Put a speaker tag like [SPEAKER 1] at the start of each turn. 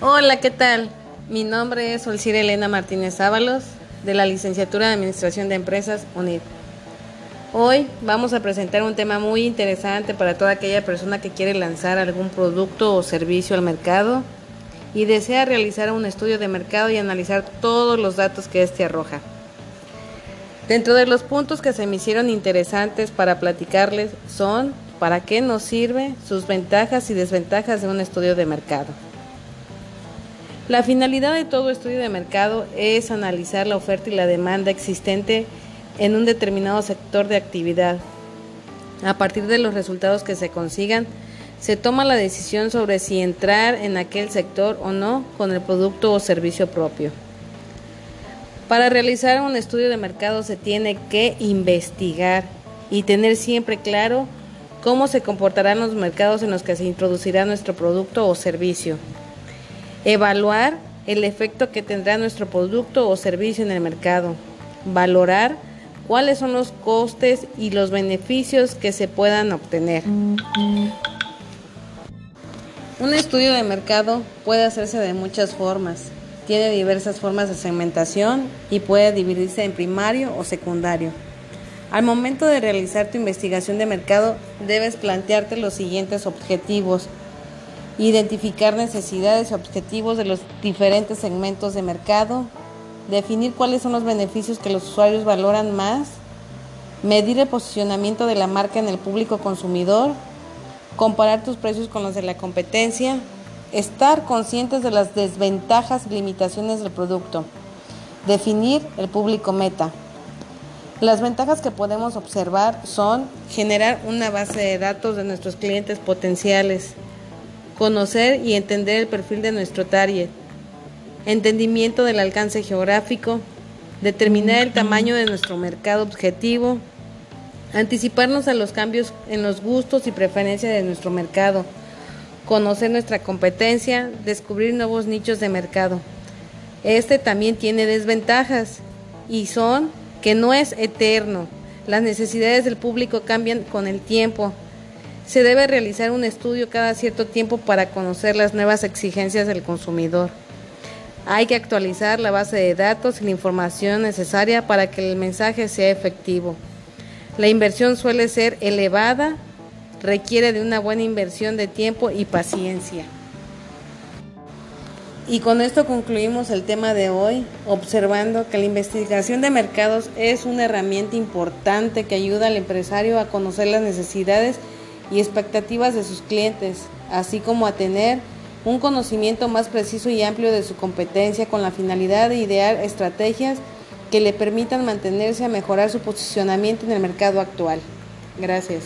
[SPEAKER 1] Hola, ¿qué tal? Mi nombre es Olcir Elena Martínez Ábalos, de la Licenciatura de Administración de Empresas UNID. Hoy vamos a presentar un tema muy interesante para toda aquella persona que quiere lanzar algún producto o servicio al mercado y desea realizar un estudio de mercado y analizar todos los datos que éste arroja. Dentro de los puntos que se me hicieron interesantes para platicarles son para qué nos sirve, sus ventajas y desventajas de un estudio de mercado. La finalidad de todo estudio de mercado es analizar la oferta y la demanda existente en un determinado sector de actividad. A partir de los resultados que se consigan, se toma la decisión sobre si entrar en aquel sector o no con el producto o servicio propio. Para realizar un estudio de mercado se tiene que investigar y tener siempre claro cómo se comportarán los mercados en los que se introducirá nuestro producto o servicio. Evaluar el efecto que tendrá nuestro producto o servicio en el mercado. Valorar cuáles son los costes y los beneficios que se puedan obtener. Un estudio de mercado puede hacerse de muchas formas. Tiene diversas formas de segmentación y puede dividirse en primario o secundario. Al momento de realizar tu investigación de mercado debes plantearte los siguientes objetivos identificar necesidades y objetivos de los diferentes segmentos de mercado, definir cuáles son los beneficios que los usuarios valoran más, medir el posicionamiento de la marca en el público consumidor, comparar tus precios con los de la competencia, estar conscientes de las desventajas y limitaciones del producto, definir el público meta. Las ventajas que podemos observar son generar una base de datos de nuestros clientes potenciales, conocer y entender el perfil de nuestro target, entendimiento del alcance geográfico, determinar el tamaño de nuestro mercado objetivo, anticiparnos a los cambios en los gustos y preferencias de nuestro mercado, conocer nuestra competencia, descubrir nuevos nichos de mercado. Este también tiene desventajas y son que no es eterno. Las necesidades del público cambian con el tiempo se debe realizar un estudio cada cierto tiempo para conocer las nuevas exigencias del consumidor. Hay que actualizar la base de datos y la información necesaria para que el mensaje sea efectivo. La inversión suele ser elevada, requiere de una buena inversión de tiempo y paciencia. Y con esto concluimos el tema de hoy, observando que la investigación de mercados es una herramienta importante que ayuda al empresario a conocer las necesidades y expectativas de sus clientes, así como a tener un conocimiento más preciso y amplio de su competencia con la finalidad de idear estrategias que le permitan mantenerse a mejorar su posicionamiento en el mercado actual. Gracias.